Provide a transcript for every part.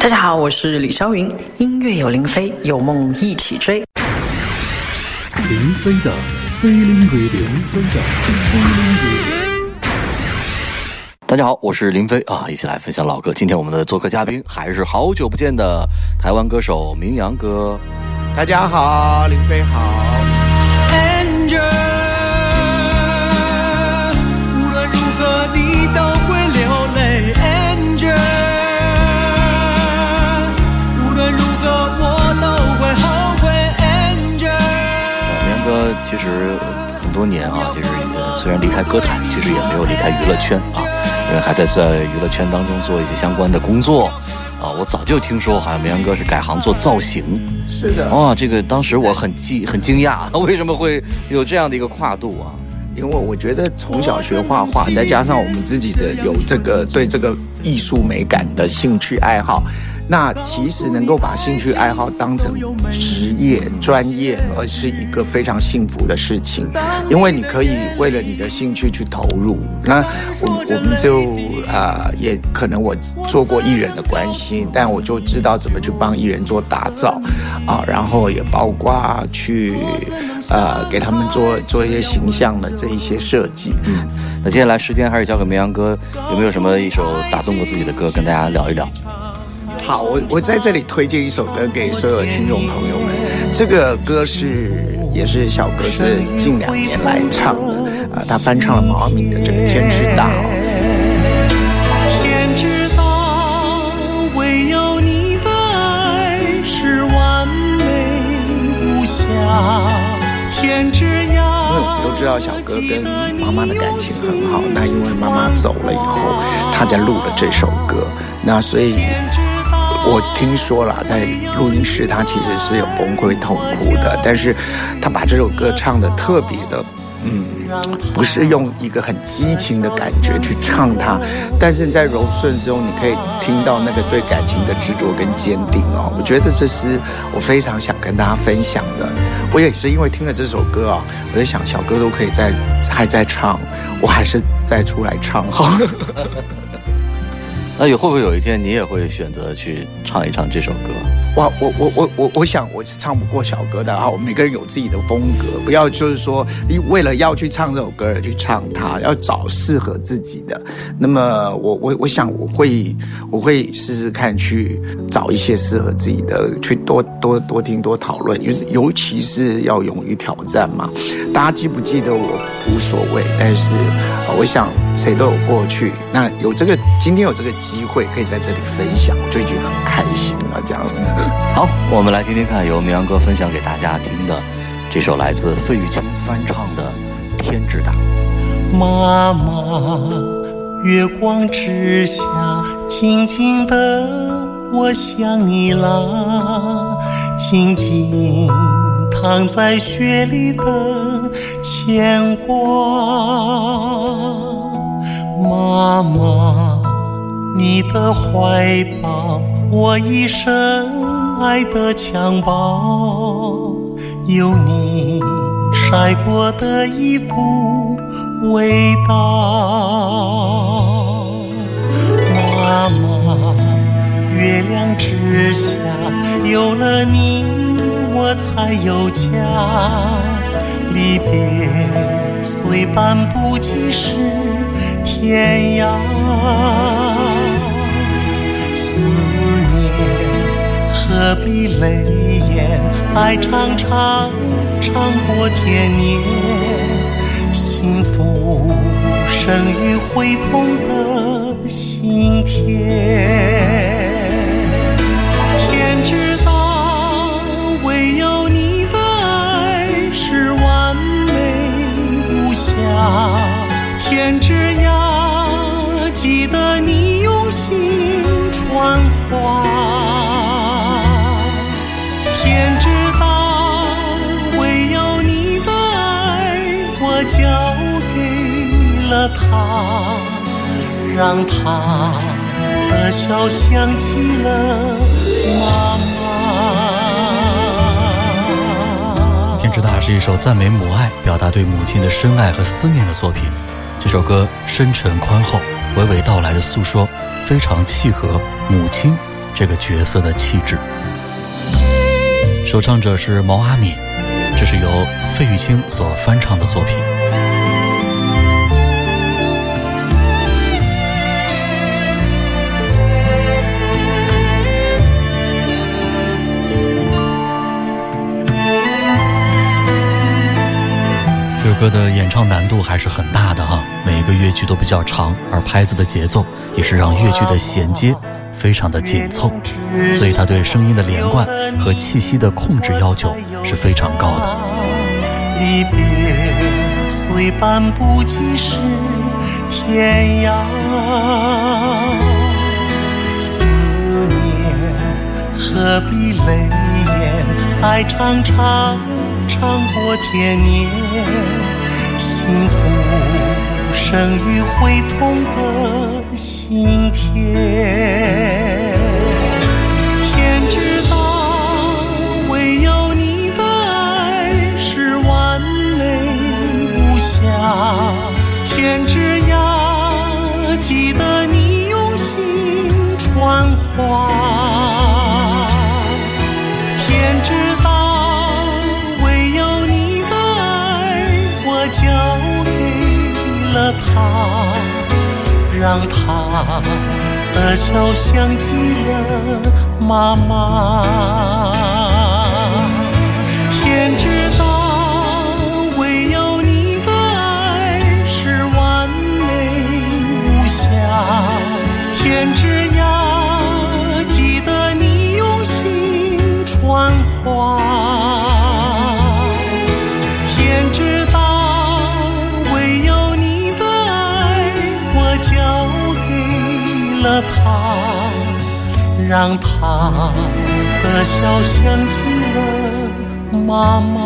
大家好，我是李霄云。音乐有林飞，有梦一起追。林飞的飞林 radio，林飞的飞林 radio。大家好，我是林飞啊，一起来分享老歌。今天我们的做客嘉宾还是好久不见的台湾歌手明阳哥。大家好，林飞好。其实很多年啊，就是虽然离开歌坛，其实也没有离开娱乐圈啊，因为还在在娱乐圈当中做一些相关的工作啊。我早就听说，好像明阳哥是改行做造型。是的。哇，这个当时我很惊很惊讶，为什么会有这样的一个跨度啊？因为我觉得从小学画画，再加上我们自己的有这个对这个艺术美感的兴趣爱好。那其实能够把兴趣爱好当成职业专业，而是一个非常幸福的事情，因为你可以为了你的兴趣去投入。那我我们就啊，也可能我做过艺人的关系，但我就知道怎么去帮艺人做打造啊，然后也包括去呃给他们做做一些形象的这一些设计。嗯，那接下来时间还是交给绵阳哥，有没有什么一首打动过自己的歌跟大家聊一聊？好，我我在这里推荐一首歌给所有听众朋友们。这个歌是也是小哥这近两年来唱的啊，他翻唱了毛阿敏的这个《天之大》。天之大，唯有你的爱是完美无瑕。天之涯，因为我们都知道小哥跟妈妈的感情很好，那因为妈妈走了以后，他在录了这首歌，那所以。我听说了，在录音室他其实是有崩溃痛哭的，但是他把这首歌唱的特别的，嗯，不是用一个很激情的感觉去唱它，但是在柔顺中你可以听到那个对感情的执着跟坚定哦。我觉得这是我非常想跟大家分享的。我也是因为听了这首歌啊，我在想小哥都可以在还在唱，我还是再出来唱好。那有会不会有一天你也会选择去唱一唱这首歌？哇，我我我我我想我是唱不过小哥的哈。我们！每个人有自己的风格，不要就是说为了要去唱这首歌而去唱它，要找适合自己的。那么我我我想我会我会试试看去找一些适合自己的，去多多多听多讨论，尤尤其是要勇于挑战嘛。大家记不记得我无所谓，但是我想谁都有过去。那有这个今天有这个。机会可以在这里分享，我就已经很开心了。这样子，好，我们来听听看，由明阳哥分享给大家听的这首来自费玉清翻唱的《天之大》。妈妈，月光之下，静静的，我想你啦。静静躺在雪里的牵挂，妈妈。你的怀抱，我一生爱的襁褓，有你晒过的衣服味道。妈妈，月亮之下，有了你，我才有家。离别虽半步即是天涯。思念何必泪眼？爱长长，长过天年。幸福生于会痛的心田。天之大，唯有你的爱是完美无瑕。天之涯，记得你用心传话。天知道，唯有你的爱，我交给了他，让他的笑想起了妈妈。天之大是一首赞美母爱、表达对母亲的深爱和思念的作品。这首歌深沉宽厚，娓娓道来的诉说，非常契合母亲这个角色的气质。首唱者是毛阿敏，这是由费玉清所翻唱的作品。这首歌的演唱难度还是很大的哈，每个乐句都比较长，而拍子的节奏也是让乐句的衔接非常的紧凑，所以他对声音的连贯和气息的控制要求是非常高的。离别虽半步即是天涯，思念何必泪眼？爱长长长过天年，幸福生于会痛的心田。天知道，唯有你的爱是完美无瑕。天之让他的笑像极了妈妈。天知道，唯有你的爱是完美无瑕。天之他，让他的笑像极了妈妈，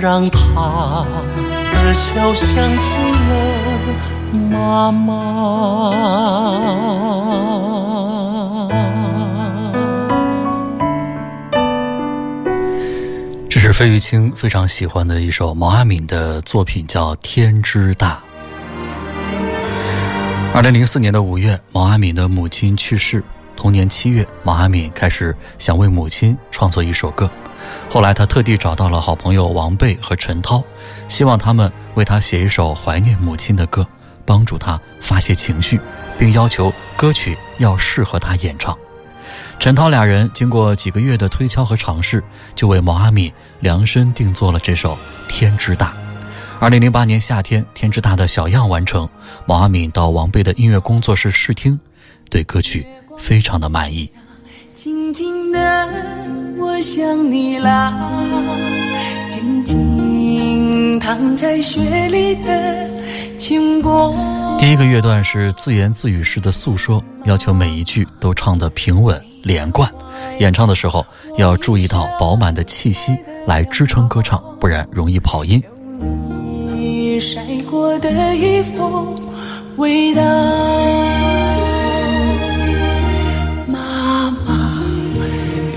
让他的笑像极了妈妈。这是费玉清非常喜欢的一首毛阿敏的作品，叫《天之大》。二零零四年的五月，毛阿敏的母亲去世。同年七月，毛阿敏开始想为母亲创作一首歌。后来，他特地找到了好朋友王贝和陈涛，希望他们为他写一首怀念母亲的歌，帮助他发泄情绪，并要求歌曲要适合他演唱。陈涛俩人经过几个月的推敲和尝试，就为毛阿敏量身定做了这首《天之大》。二零零八年夏天，《天之大》的小样完成，毛阿敏到王贝的音乐工作室试听，对歌曲非常的满意。静静的，我想你啦，静静躺在雪里的轻果。第一个乐段是自言自语式的诉说，要求每一句都唱得平稳连贯。演唱的时候要注意到饱满的气息来支撑歌唱，不然容易跑音。晒过的衣服味道，妈妈，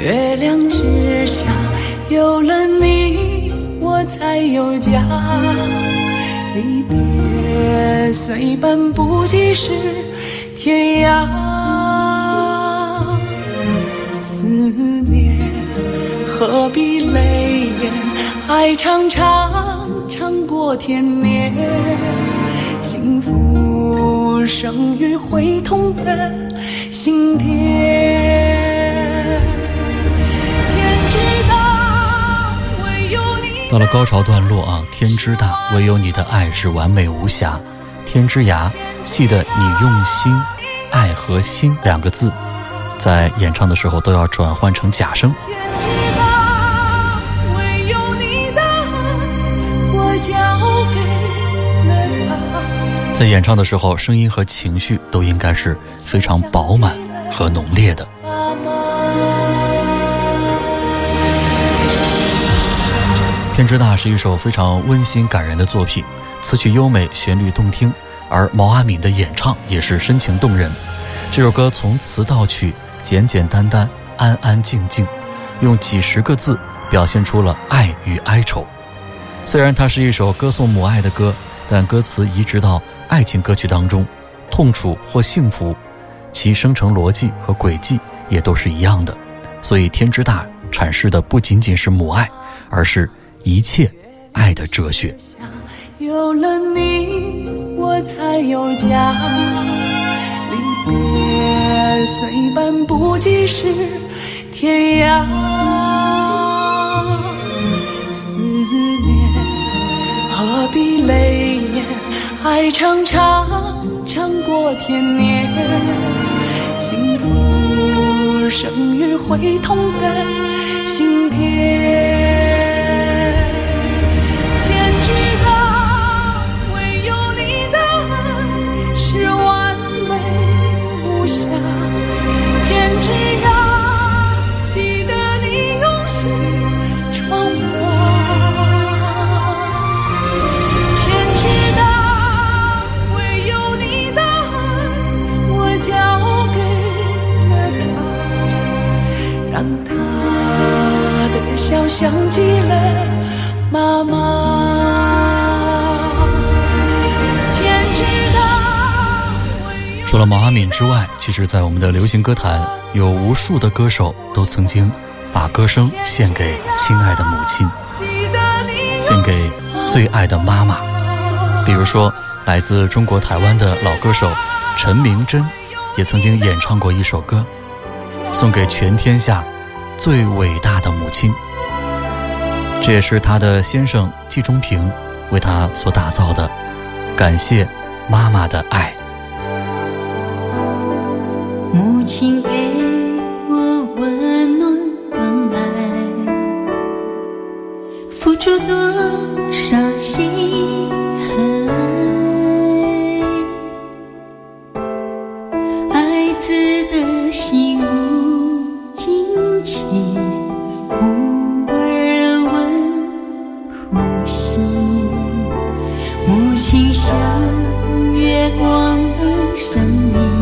月亮之下有了你，我才有家。离别虽半步即是天涯，思念何必泪眼？爱长长长过天年，幸福生于会痛的心田。天知道，唯有你。到了高潮段落啊，天之大，唯有你的爱是完美无瑕。天之涯，记得你用心，爱和心两个字，在演唱的时候都要转换成假声。在演唱的时候，声音和情绪都应该是非常饱满和浓烈的。《天之大》是一首非常温馨感人的作品，词曲优美，旋律动听，而毛阿敏的演唱也是深情动人。这首歌从词到曲简简单单、安安静静，用几十个字表现出了爱与哀愁。虽然它是一首歌颂母爱的歌，但歌词移植到爱情歌曲当中，痛楚或幸福其生成逻辑和轨迹也都是一样的。所以，天之大阐释的不仅仅是母爱，而是一切爱的哲学。有了你，我才有家。离别虽半步即是天涯，思念何必泪爱长长长过天年幸福生于会痛的心田天之大唯有你的爱是完美无瑕。天之涯想起了妈妈。除了毛阿敏之外，其实，在我们的流行歌坛，有无数的歌手都曾经把歌声献给亲爱的母亲，献给最爱的妈妈。比如说，来自中国台湾的老歌手陈明真，也曾经演唱过一首歌，送给全天下最伟大的母亲。这也是他的先生季中平为他所打造的，感谢妈妈的爱。母亲给我温暖关爱，付出多少心生命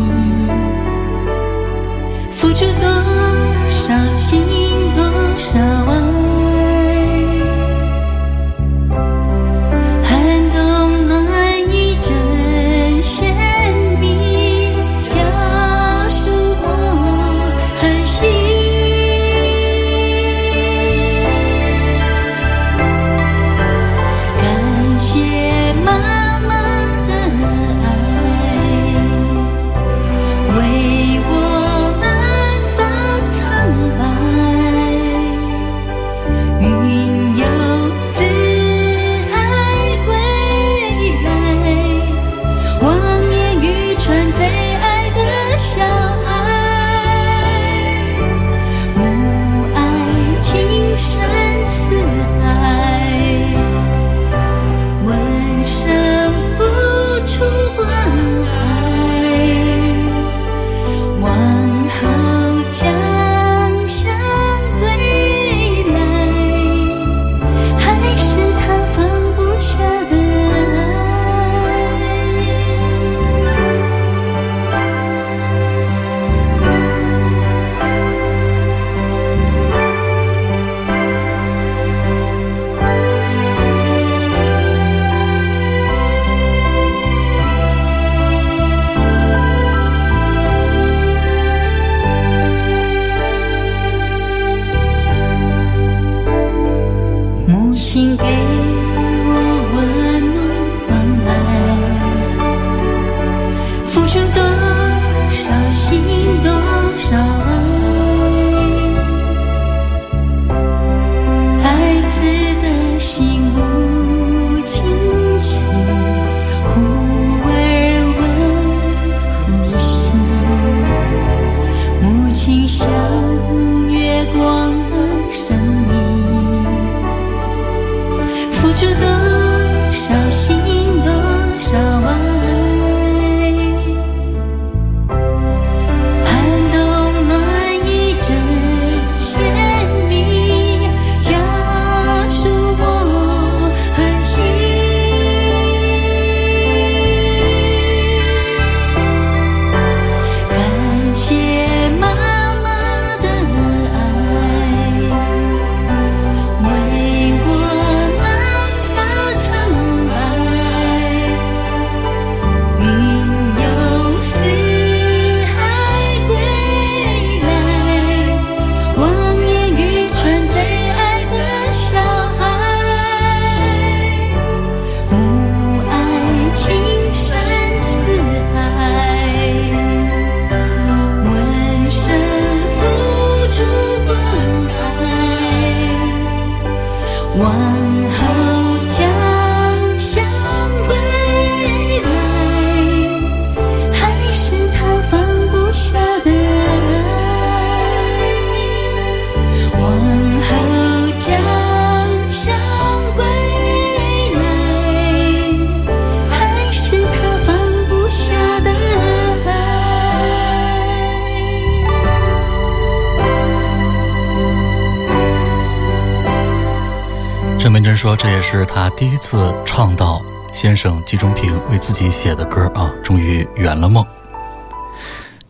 郑文珍说，这也是他第一次唱到先生季中平为自己写的歌啊，终于圆了梦。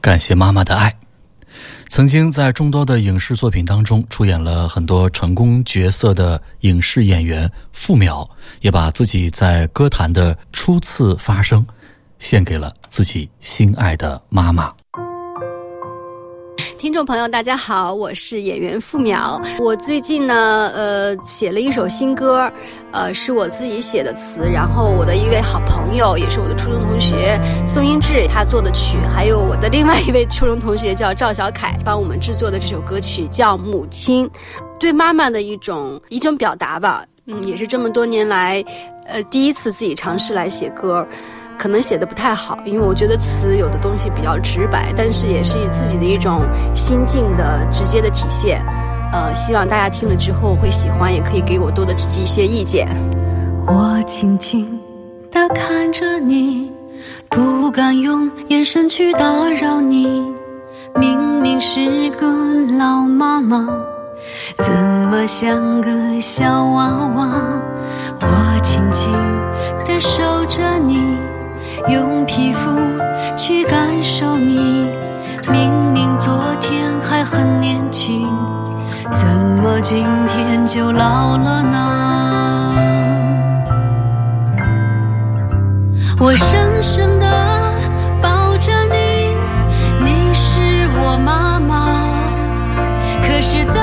感谢妈妈的爱。曾经在众多的影视作品当中出演了很多成功角色的影视演员傅淼，也把自己在歌坛的初次发声献给了自己心爱的妈妈。听众朋友，大家好，我是演员付淼。我最近呢，呃，写了一首新歌，呃，是我自己写的词，然后我的一位好朋友，也是我的初中同学宋英志，他做的曲，还有我的另外一位初中同学叫赵小凯，帮我们制作的这首歌曲叫《母亲》，对妈妈的一种一种表达吧。嗯，也是这么多年来，呃，第一次自己尝试来写歌。可能写的不太好，因为我觉得词有的东西比较直白，但是也是自己的一种心境的直接的体现。呃，希望大家听了之后会喜欢，也可以给我多的提及一些意见。我静静地看着你，不敢用眼神去打扰你。明明是个老妈妈，怎么像个小娃娃？我轻轻的守着你。用皮肤去感受你，明明昨天还很年轻，怎么今天就老了呢？我深深地抱着你，你是我妈妈，可是怎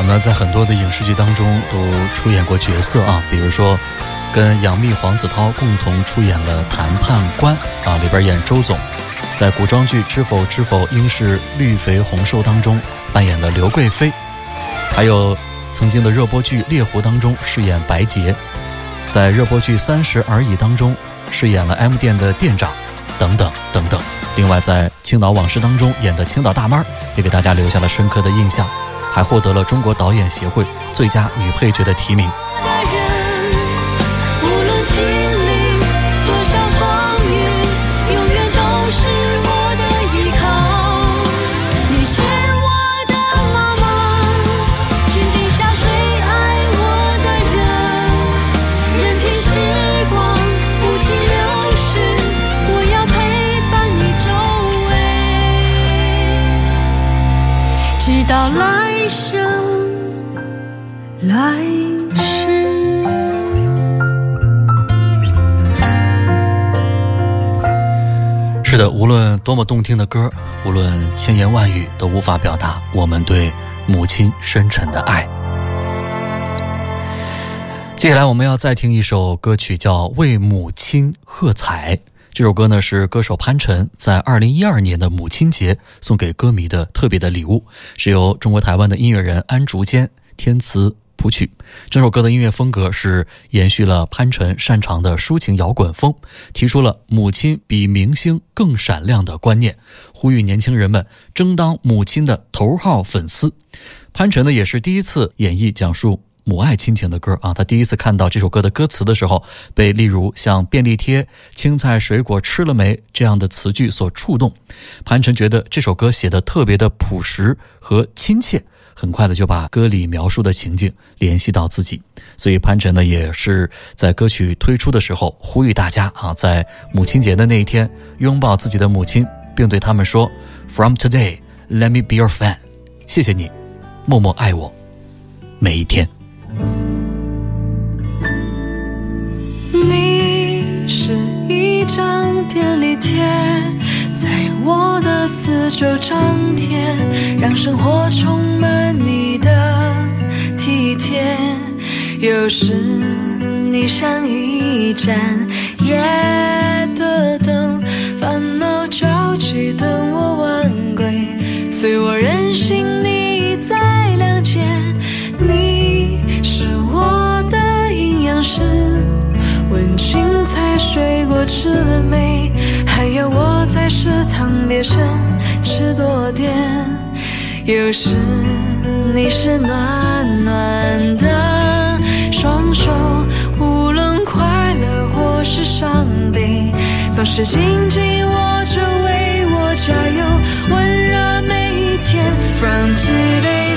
淼呢，在很多的影视剧当中都出演过角色啊，比如说，跟杨幂、黄子韬共同出演了《谈判官》啊，里边演周总；在古装剧《知否知否，应是绿肥红瘦》当中扮演了刘贵妃；还有曾经的热播剧《猎狐》当中饰演白洁；在热播剧《三十而已》当中饰演了 M 店的店长，等等等等。另外，在《青岛往事》当中演的青岛大妈，也给大家留下了深刻的印象。还获得了中国导演协会最佳女配角的提名。来世。是的，无论多么动听的歌，无论千言万语都无法表达我们对母亲深沉的爱。接下来我们要再听一首歌曲，叫《为母亲喝彩》。这首歌呢是歌手潘辰在二零一二年的母亲节送给歌迷的特别的礼物，是由中国台湾的音乐人安竹坚填词谱曲。这首歌的音乐风格是延续了潘辰擅长的抒情摇滚风，提出了母亲比明星更闪亮的观念，呼吁年轻人们争当母亲的头号粉丝。潘辰呢也是第一次演绎讲述母爱亲情的歌啊。他第一次看到这首歌的歌词的时候，被例如像便利贴、青菜水果吃了没这样的词句所触动。潘辰觉得这首歌写的特别的朴实和亲切，很快的就把歌里描述的情境联系到自己。所以潘辰呢也是在歌曲推出的时候呼吁大家啊，在母亲节的那一天拥抱自己的母亲，并对他们说：“From today, let me be your fan。”谢谢你，默默爱我每一天。张便利贴，在我的四周张贴，让生活充满你的体贴。有时你像一盏夜的灯，烦恼焦急等我晚归，随我任性，你在谅解。你是我的营养师，问青菜水果吃了没？还有我在食堂别生吃多点。有时你是暖暖的双手，无论快乐或是伤悲，总是紧紧握着为我加油，温热每一天。From today,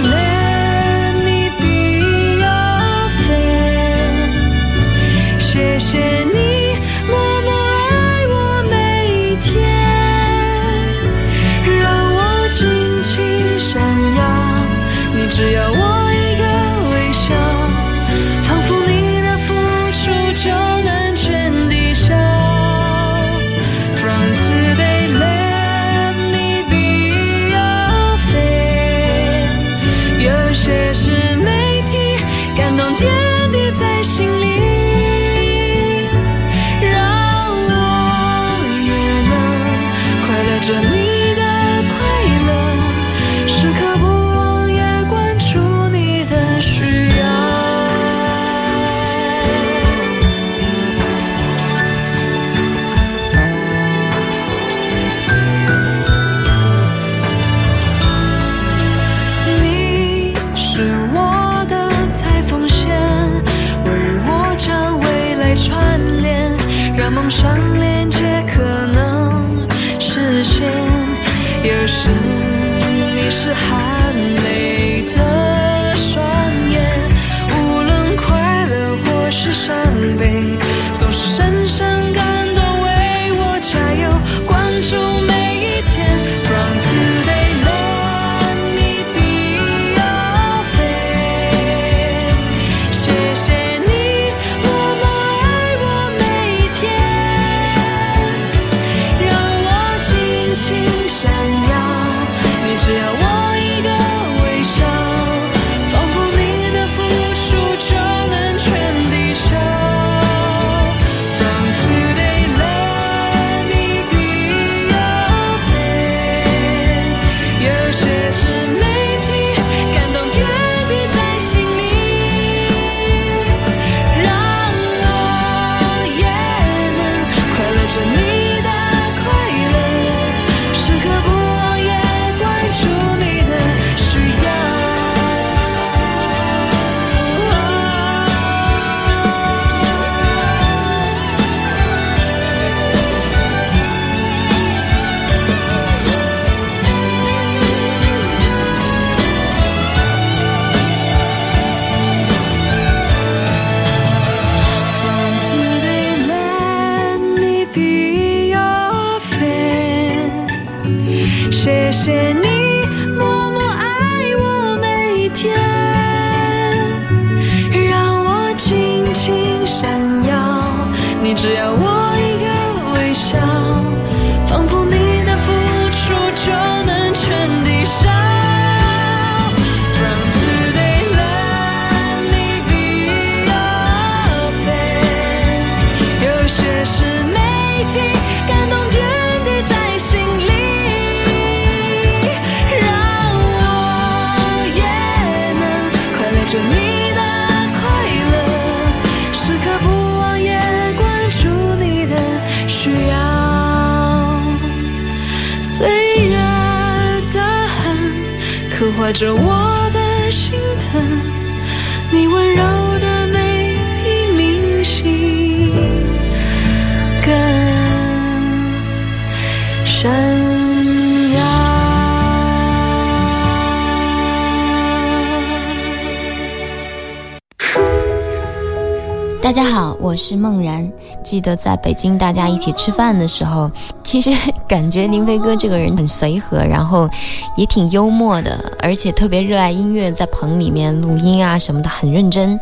大家好，我是梦然。记得在北京大家一起吃饭的时候，其实感觉林飞哥这个人很随和，然后也挺幽默的，而且特别热爱音乐，在棚里面录音啊什么的很认真。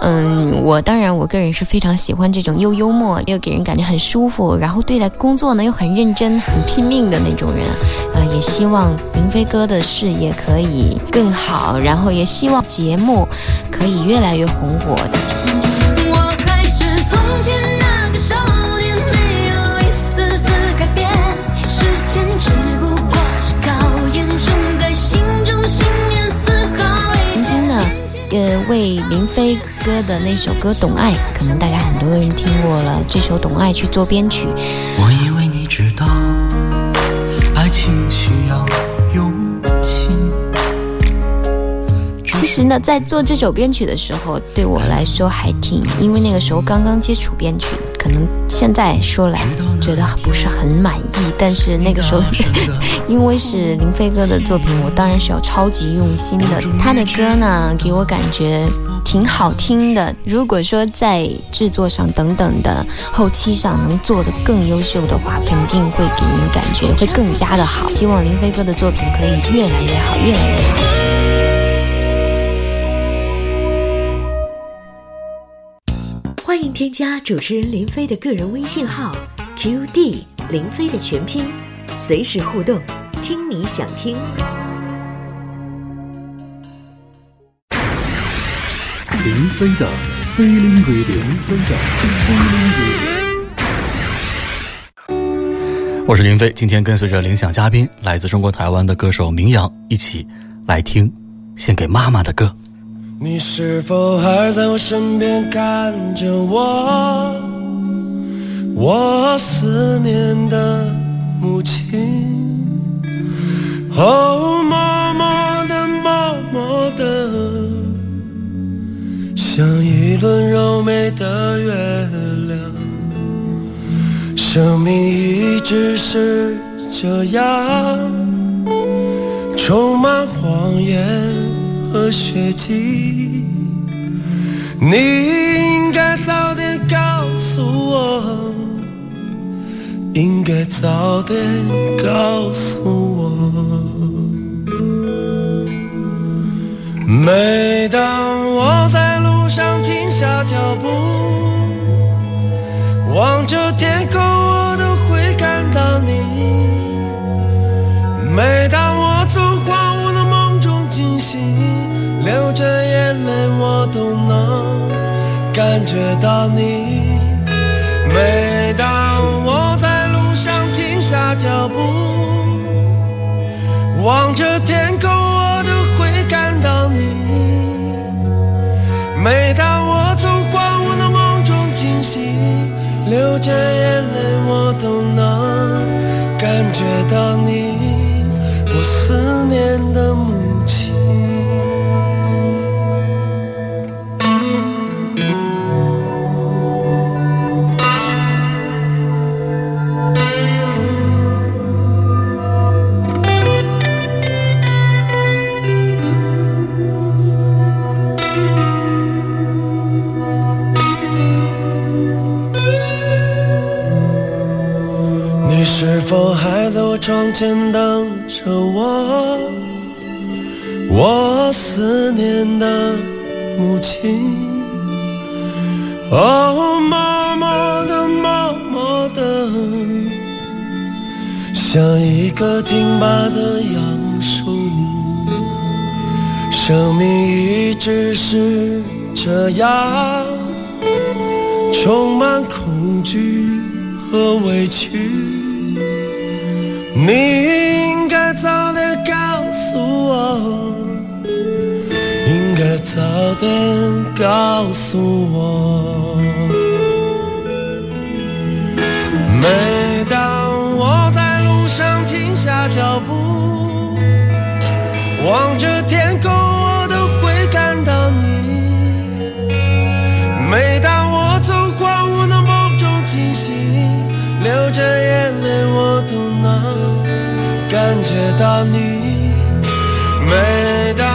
嗯，我当然我个人是非常喜欢这种又幽默又给人感觉很舒服，然后对待工作呢又很认真、很拼命的那种人。呃，也希望林飞哥的事业可以更好，然后也希望节目可以越来越红火。林飞哥的那首歌《懂爱》，可能大家很多人听过了这首《懂爱》去做编曲。我以为你知道，实呢，在做这首编曲的时候，对我来说还挺，因为那个时候刚刚接触编曲，可能现在说来觉得不是很满意，但是那个时候，因为是林飞哥的作品，我当然是要超级用心的。他的歌呢，给我感觉挺好听的。如果说在制作上等等的后期上能做得更优秀的话，肯定会给人感觉会更加的好。希望林飞哥的作品可以越来越好，越来越好。欢迎添加主持人林飞的个人微信号 QD 林飞的全拼，随时互动，听你想听。林飞的 Feeling Radio，林飞的 Feeling Radio。我是林飞，今天跟随着领奖嘉宾，来自中国台湾的歌手明阳，一起来听献给妈妈的歌。你是否还在我身边看着我？我思念的母亲，哦，默默的，默默的，像一轮柔美的月亮。生命一直是这样，充满谎言。和血迹，你应该早点告诉我，应该早点告诉我。每当我在路上停下脚步，望着天空，我都会看到你。每当我流着眼泪，我都能感觉到你。每当我在路上停下脚步，望着天空，我都会感到你。每当我从荒芜的梦中惊醒，流着眼泪，我都能感觉到你，我思念的前等着我？我思念的母亲，哦，默默的，默默的，像一个挺拔的杨树。生命一直是这样，充满恐惧和委屈。你应该早点告诉我应该早点告诉我。每当我在路上停下脚步望着天空我都会看到你。每当我从荒芜的梦中惊醒流着眼感觉到你。每当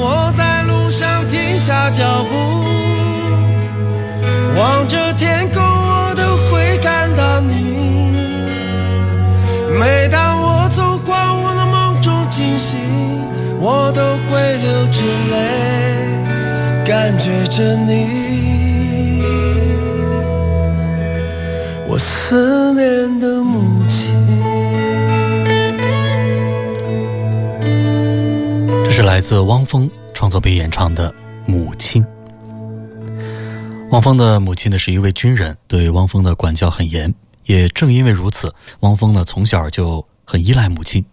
我在路上停下脚步，望着天空，我都会看到你。每当我从荒芜的梦中惊醒，我都会流着泪，感觉着你，我思念的母亲。来自汪峰创作并演唱的《母亲》。汪峰的母亲呢是一位军人，对汪峰的管教很严。也正因为如此，汪峰呢从小就很依赖母亲。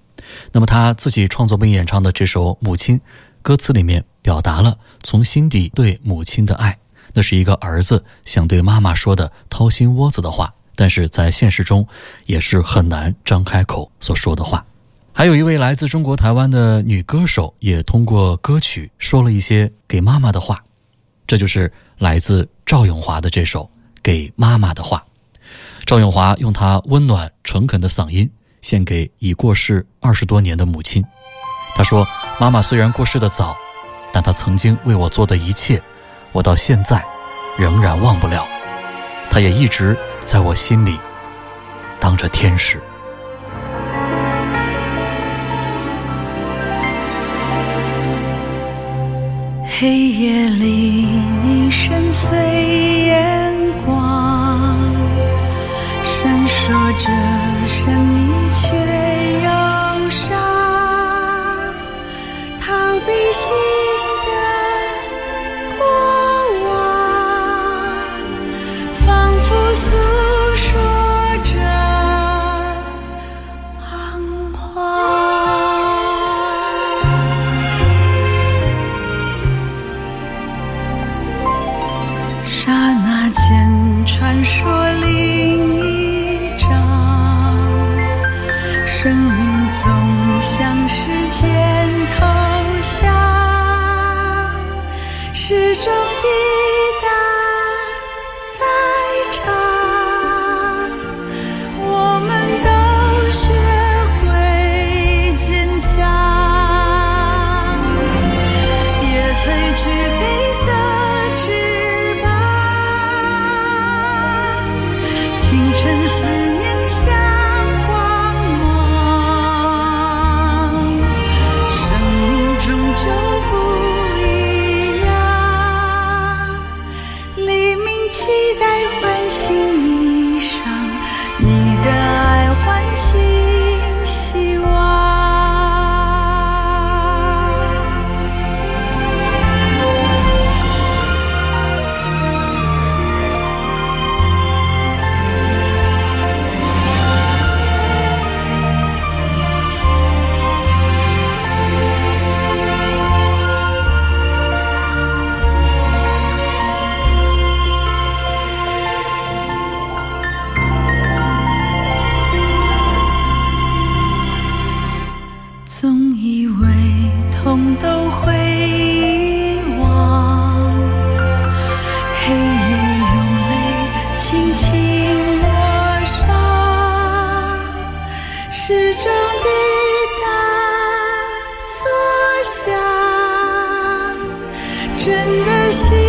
那么他自己创作并演唱的这首《母亲》，歌词里面表达了从心底对母亲的爱，那是一个儿子想对妈妈说的掏心窝子的话，但是在现实中也是很难张开口所说的话。还有一位来自中国台湾的女歌手，也通过歌曲说了一些给妈妈的话，这就是来自赵咏华的这首《给妈妈的话》。赵咏华用她温暖诚恳的嗓音献给已过世二十多年的母亲。她说：“妈妈虽然过世的早，但她曾经为我做的一切，我到现在仍然忘不了。她也一直在我心里当着天使。”黑夜里，你深邃眼光，闪烁着什么人的心。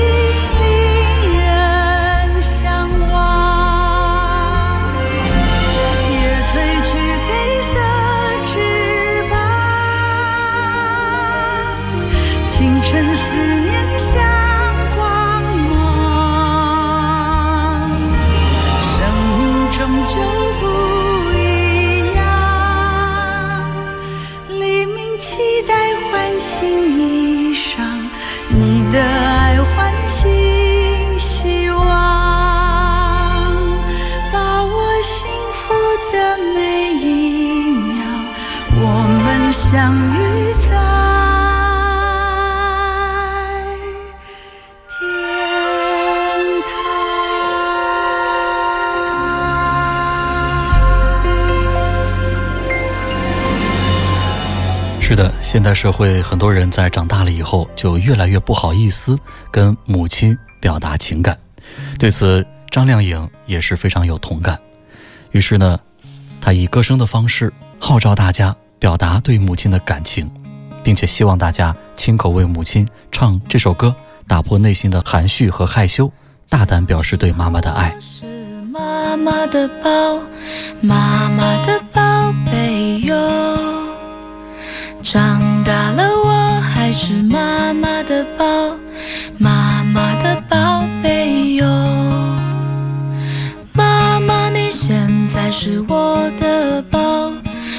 代社会很多人在长大了以后，就越来越不好意思跟母亲表达情感。对此，张靓颖也是非常有同感。于是呢，她以歌声的方式号召大家表达对母亲的感情，并且希望大家亲口为母亲唱这首歌，打破内心的含蓄和害羞，大胆表示对妈妈的爱。妈妈的宝，妈妈的宝贝哟。长大了我还是妈妈的宝，妈妈的宝贝哟。妈妈你现在是我的宝，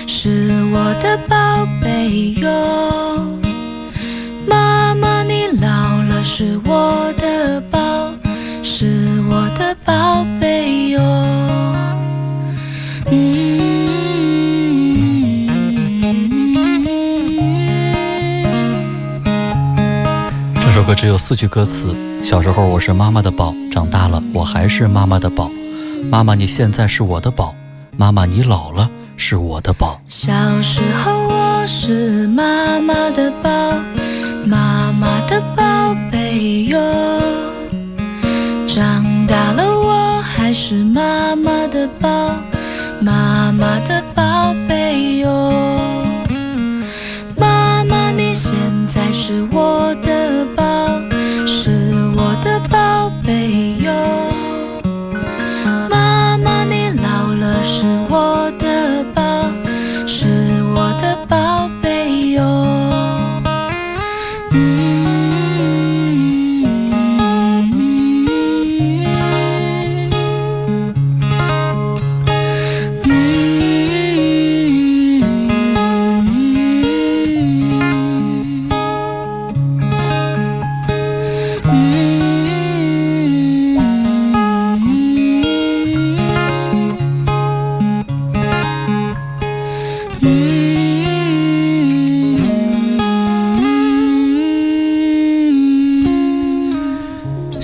是我的宝贝哟。歌只有四句歌词。小时候我是妈妈的宝，长大了我还是妈妈的宝。妈妈你现在是我的宝，妈妈你老了是我的宝。小时候我是妈妈的宝，妈妈的宝贝哟。长大了我还是妈妈的宝，妈妈的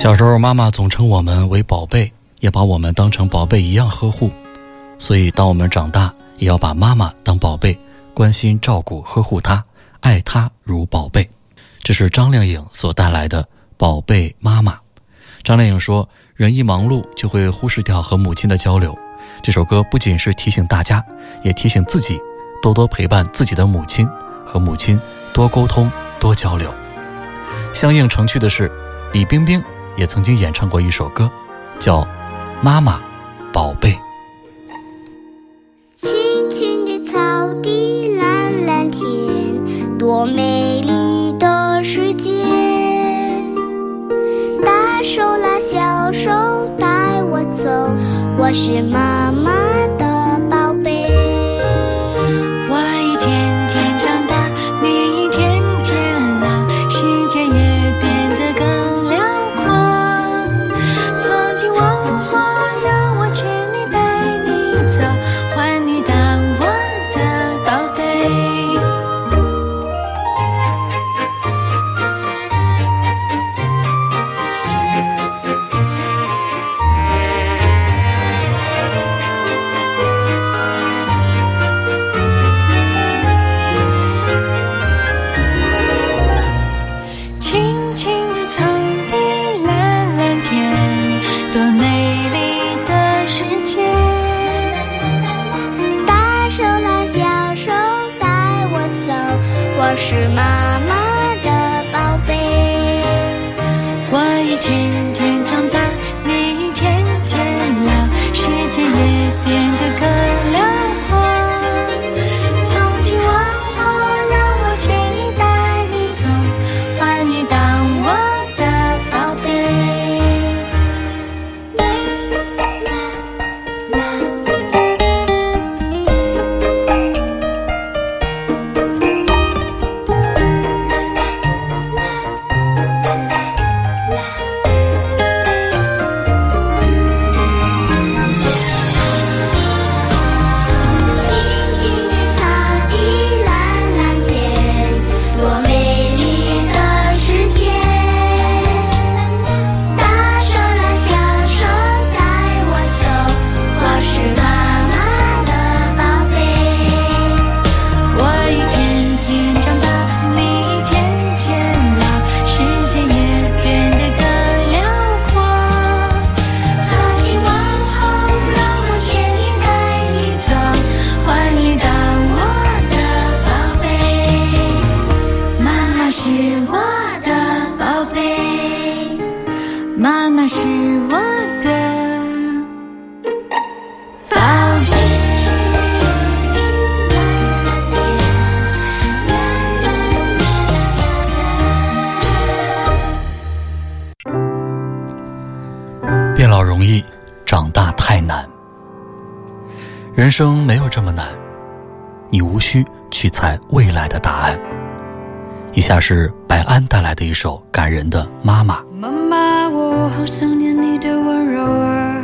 小时候，妈妈总称我们为宝贝，也把我们当成宝贝一样呵护。所以，当我们长大，也要把妈妈当宝贝，关心、照顾、呵护她，爱她如宝贝。这是张靓颖所带来的《宝贝妈妈》。张靓颖说：“人一忙碌，就会忽视掉和母亲的交流。”这首歌不仅是提醒大家，也提醒自己，多多陪伴自己的母亲，和母亲多沟通、多交流。相应成趣的是，李冰冰也曾经演唱过一首歌，叫《妈妈，宝贝》。青青的草地，蓝蓝天，多美丽的世界。大手拉小手，带我走，我是妈妈以下是白安带来的一首感人的《妈妈》。妈妈，我好想念你的温柔啊！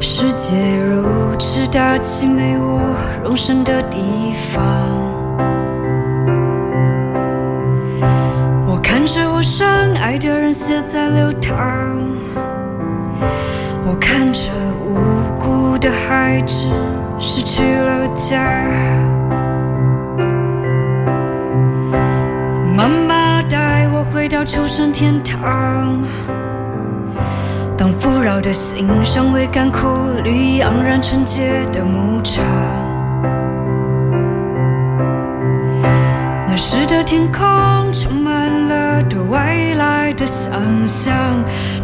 世界如此大，既没我容身的地方。我看着我深爱的人血在流淌，我看着无辜的孩子失去了家。回到出生天堂，当富饶的心尚未干枯，绿意盎然纯洁的牧场。那时的天空充满了对未来的想象，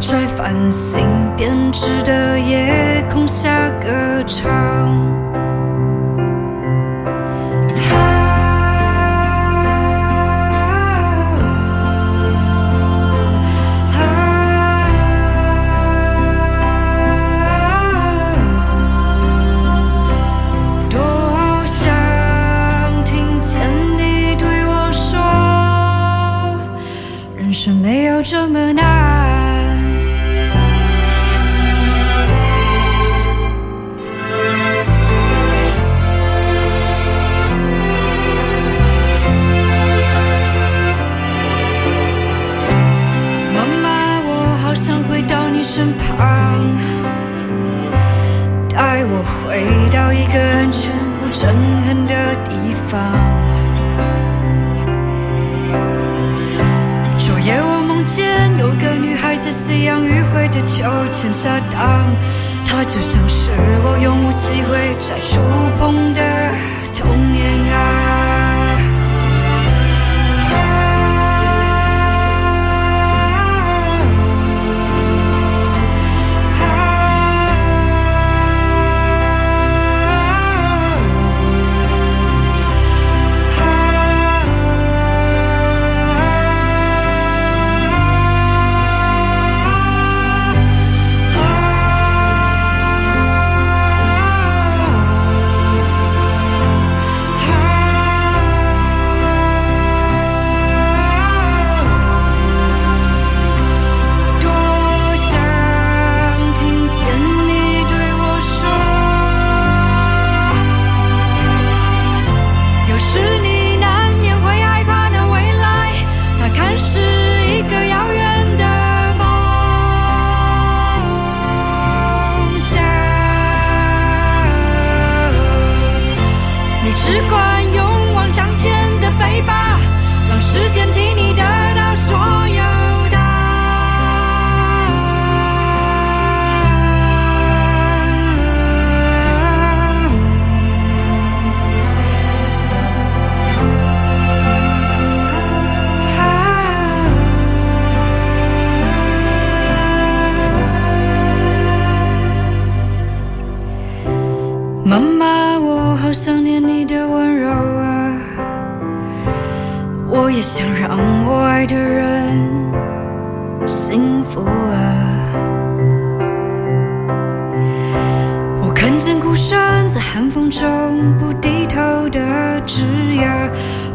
在繁星编织的夜空下歌唱。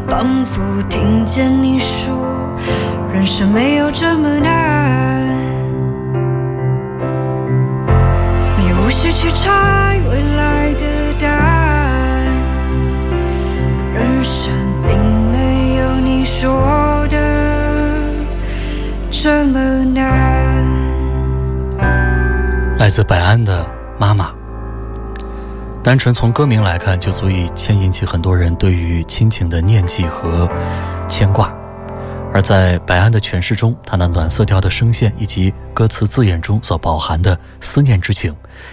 仿佛听见你说，人生没有这么难。你无需去猜未来的答案，人生并没有你说的这么难。来自百安的妈妈。单纯从歌名来看，就足以牵引起很多人对于亲情的念记和牵挂。而在白安的诠释中，他那暖色调的声线以及歌词字眼中所饱含的思念之情，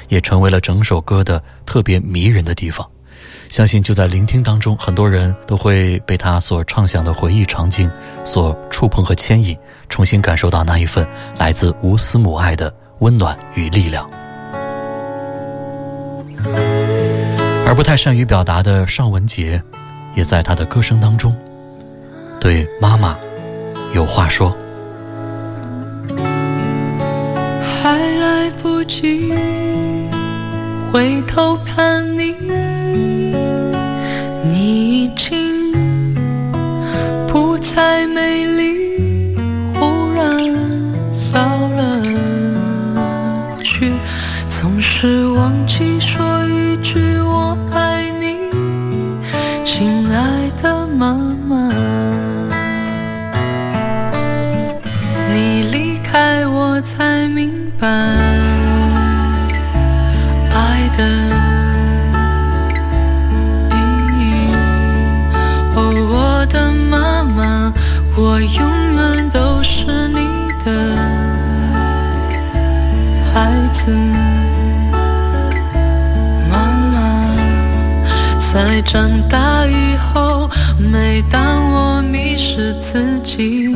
也成为了整首歌的特别迷人的地方。相信就在聆听当中，很多人都会被他所唱响的回忆场景所触碰和牵引，重新感受到那一份来自无私母爱的温暖与力量。而不太善于表达的尚雯婕，也在他的歌声当中，对妈妈有话说。还来不及回头看，你才明白，爱的意义。哦，我的妈妈，我永远都是你的孩子。妈妈，在长大以后，每当我迷失自己。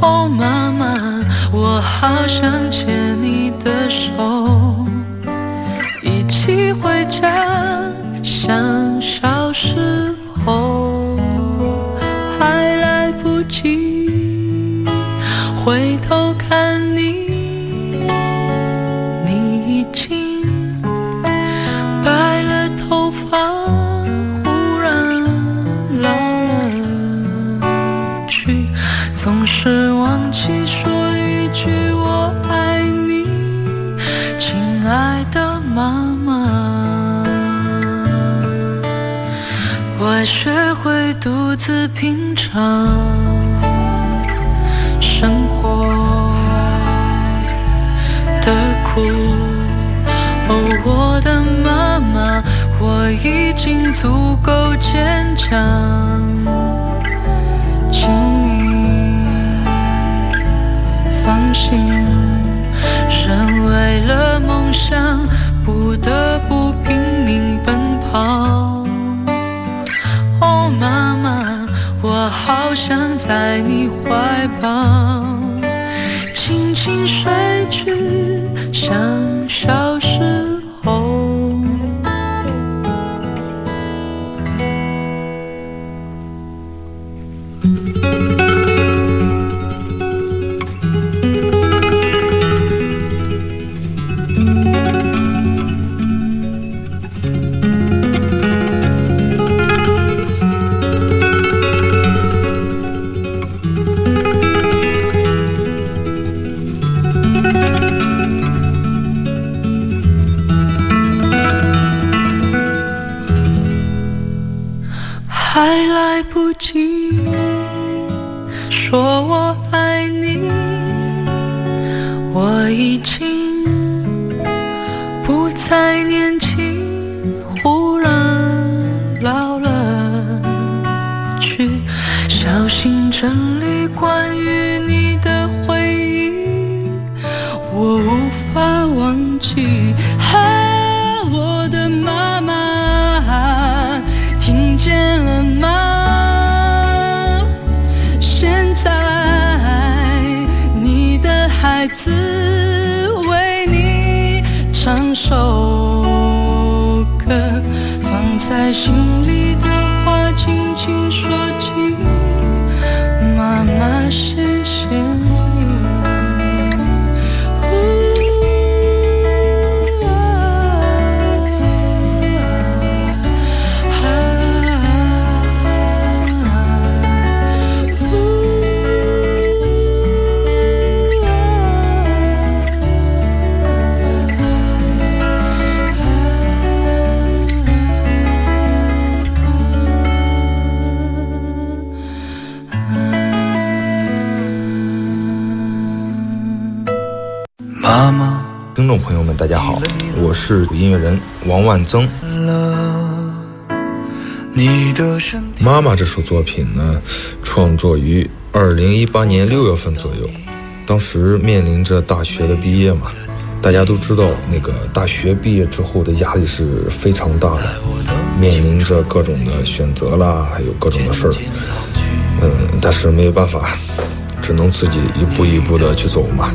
哦，妈妈，我好想牵你的手，独自品尝生活的苦。哦，我的妈妈，我已经足够坚强。请你放心，人为了梦想不得在你听众朋友们，大家好，我是音乐人王万增。妈妈这首作品呢，创作于二零一八年六月份左右，当时面临着大学的毕业嘛，大家都知道，那个大学毕业之后的压力是非常大的，面临着各种的选择啦，还有各种的事儿。嗯，但是没有办法，只能自己一步一步的去走嘛。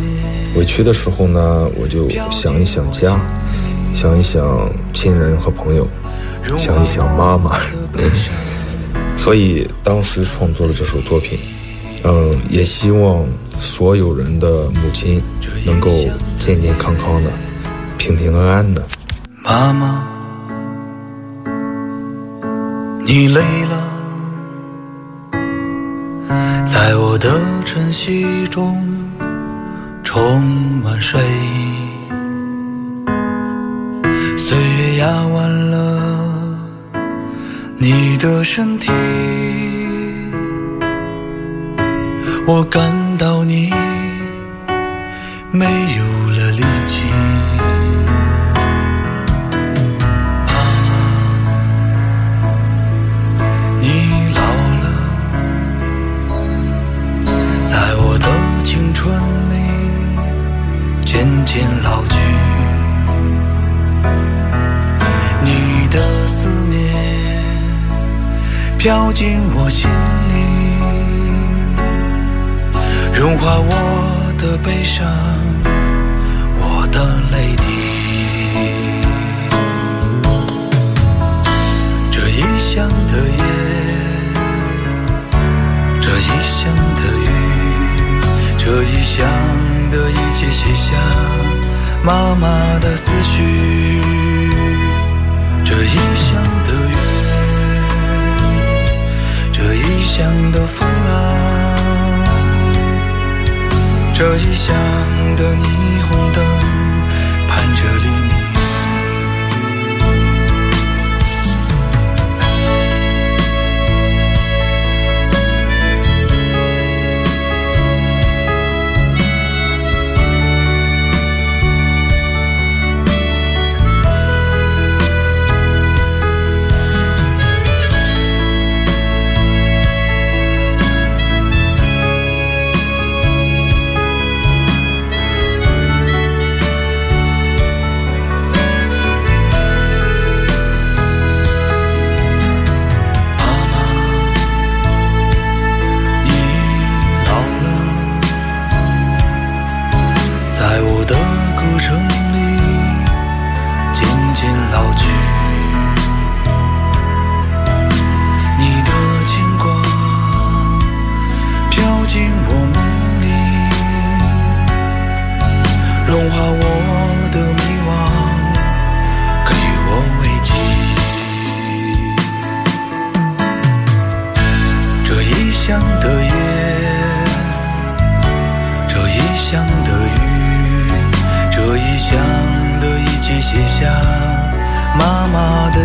委屈的时候呢，我就想一想家，想一想亲人和朋友，想一想妈妈，所以当时创作了这首作品。嗯，也希望所有人的母亲能够健健康康的、平平安安的。妈妈，你累了，在我的晨曦中充满睡意。岁月压弯了你的身体，我感到你没有了力气。渐渐老去。你的思念飘进我心里，融化我的悲伤，我的泪滴。这异乡的夜，这异乡的雨，这异乡的一切写下妈妈的思绪。这异乡的月，这异乡的风啊，这异乡的霓虹灯盼着黎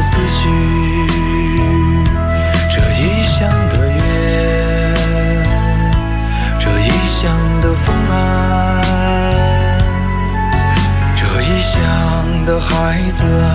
思绪。这异乡的月，这异乡的风啊，这异乡的孩子啊，